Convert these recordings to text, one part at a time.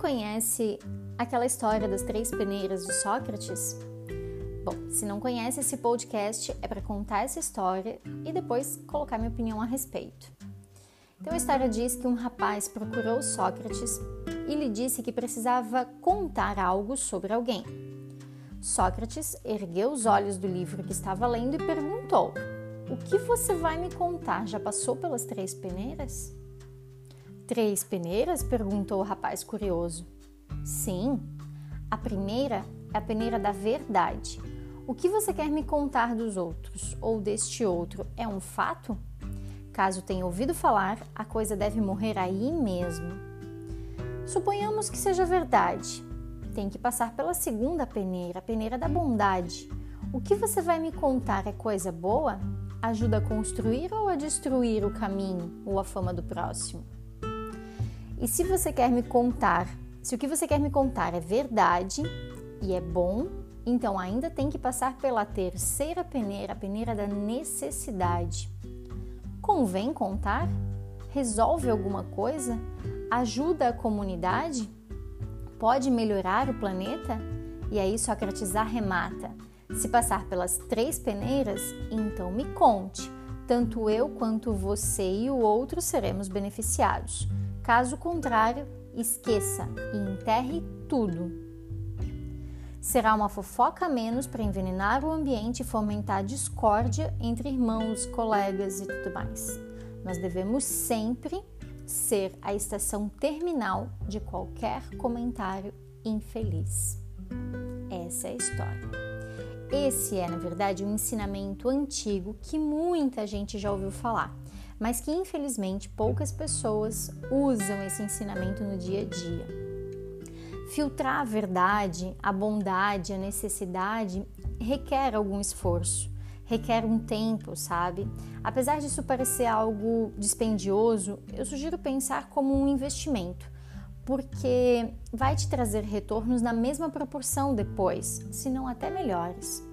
Conhece aquela história das três peneiras de Sócrates? Bom, se não conhece esse podcast, é para contar essa história e depois colocar minha opinião a respeito. Então a história diz que um rapaz procurou Sócrates e lhe disse que precisava contar algo sobre alguém. Sócrates ergueu os olhos do livro que estava lendo e perguntou: O que você vai me contar? Já passou pelas três peneiras? Três peneiras? perguntou o rapaz curioso. Sim. A primeira é a peneira da verdade. O que você quer me contar dos outros ou deste outro é um fato? Caso tenha ouvido falar, a coisa deve morrer aí mesmo. Suponhamos que seja verdade. Tem que passar pela segunda peneira, a peneira da bondade. O que você vai me contar é coisa boa? Ajuda a construir ou a destruir o caminho ou a fama do próximo? E se você quer me contar, se o que você quer me contar é verdade e é bom, então ainda tem que passar pela terceira peneira, a peneira da necessidade. Convém contar? Resolve alguma coisa? Ajuda a comunidade? Pode melhorar o planeta? E aí Sócrates arremata. Se passar pelas três peneiras, então me conte. Tanto eu quanto você e o outro seremos beneficiados. Caso contrário, esqueça e enterre tudo. Será uma fofoca a menos para envenenar o ambiente e fomentar discórdia entre irmãos, colegas e tudo mais. Nós devemos sempre ser a estação terminal de qualquer comentário infeliz. Essa é a história. Esse é, na verdade, um ensinamento antigo que muita gente já ouviu falar mas que infelizmente poucas pessoas usam esse ensinamento no dia a dia. Filtrar a verdade, a bondade, a necessidade requer algum esforço, requer um tempo, sabe? Apesar disso parecer algo dispendioso, eu sugiro pensar como um investimento, porque vai te trazer retornos na mesma proporção depois, se não até melhores.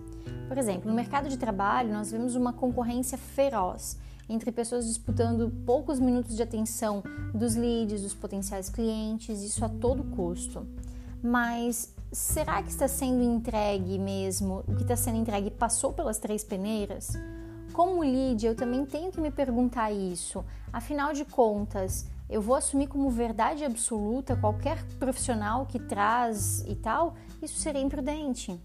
Por exemplo, no mercado de trabalho, nós vemos uma concorrência feroz entre pessoas disputando poucos minutos de atenção dos leads, dos potenciais clientes, isso a todo custo. Mas será que está sendo entregue mesmo? O que está sendo entregue passou pelas três peneiras? Como lead, eu também tenho que me perguntar isso. Afinal de contas, eu vou assumir como verdade absoluta qualquer profissional que traz e tal? Isso seria imprudente.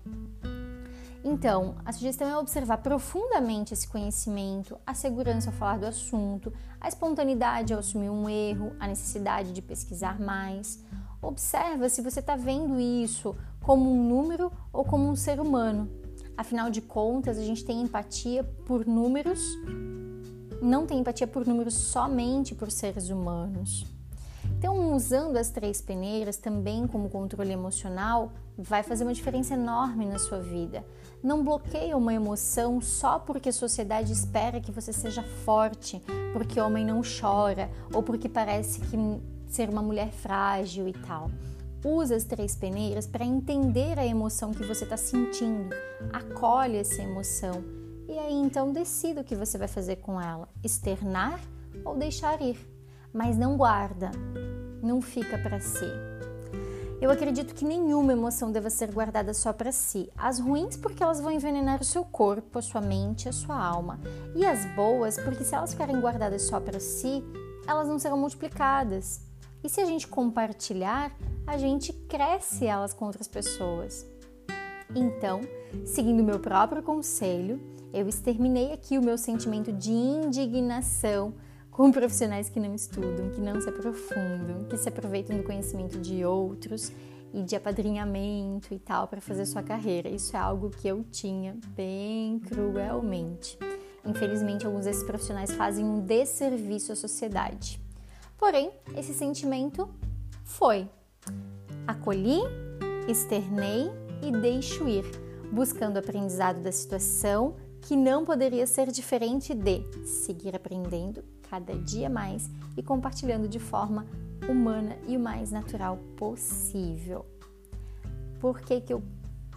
Então, a sugestão é observar profundamente esse conhecimento, a segurança ao falar do assunto, a espontaneidade ao assumir um erro, a necessidade de pesquisar mais. Observa se você está vendo isso como um número ou como um ser humano. Afinal de contas, a gente tem empatia por números, não tem empatia por números somente por seres humanos. Então, usando as três peneiras também como controle emocional, vai fazer uma diferença enorme na sua vida. Não bloqueie uma emoção só porque a sociedade espera que você seja forte, porque homem não chora ou porque parece que ser uma mulher frágil e tal. Use as três peneiras para entender a emoção que você está sentindo, acolhe essa emoção e aí então decida o que você vai fazer com ela: externar ou deixar ir mas não guarda, não fica para si. Eu acredito que nenhuma emoção deva ser guardada só para si. As ruins, porque elas vão envenenar o seu corpo, a sua mente, a sua alma. E as boas, porque se elas ficarem guardadas só para si, elas não serão multiplicadas. E se a gente compartilhar, a gente cresce elas com outras pessoas. Então, seguindo meu próprio conselho, eu exterminei aqui o meu sentimento de indignação com profissionais que não estudam, que não se aprofundam, que se aproveitam do conhecimento de outros e de apadrinhamento e tal para fazer sua carreira. Isso é algo que eu tinha bem cruelmente. Infelizmente, alguns desses profissionais fazem um desserviço à sociedade. Porém, esse sentimento foi. Acolhi, externei e deixo ir, buscando o aprendizado da situação que não poderia ser diferente de seguir aprendendo cada dia mais e compartilhando de forma humana e o mais natural possível. Por que, que eu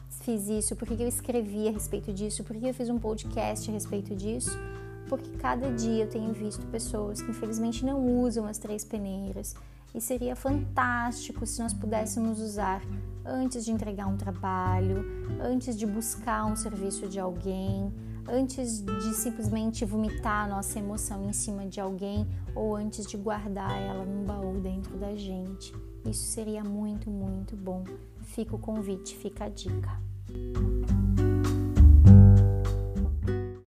fiz isso? Por que, que eu escrevi a respeito disso? Por que eu fiz um podcast a respeito disso? Porque cada dia eu tenho visto pessoas que infelizmente não usam as três peneiras E seria fantástico se nós pudéssemos usar antes de entregar um trabalho, antes de buscar um serviço de alguém, antes de simplesmente vomitar a nossa emoção em cima de alguém ou antes de guardar ela num baú dentro da gente. Isso seria muito, muito bom. Fica o convite, fica a dica.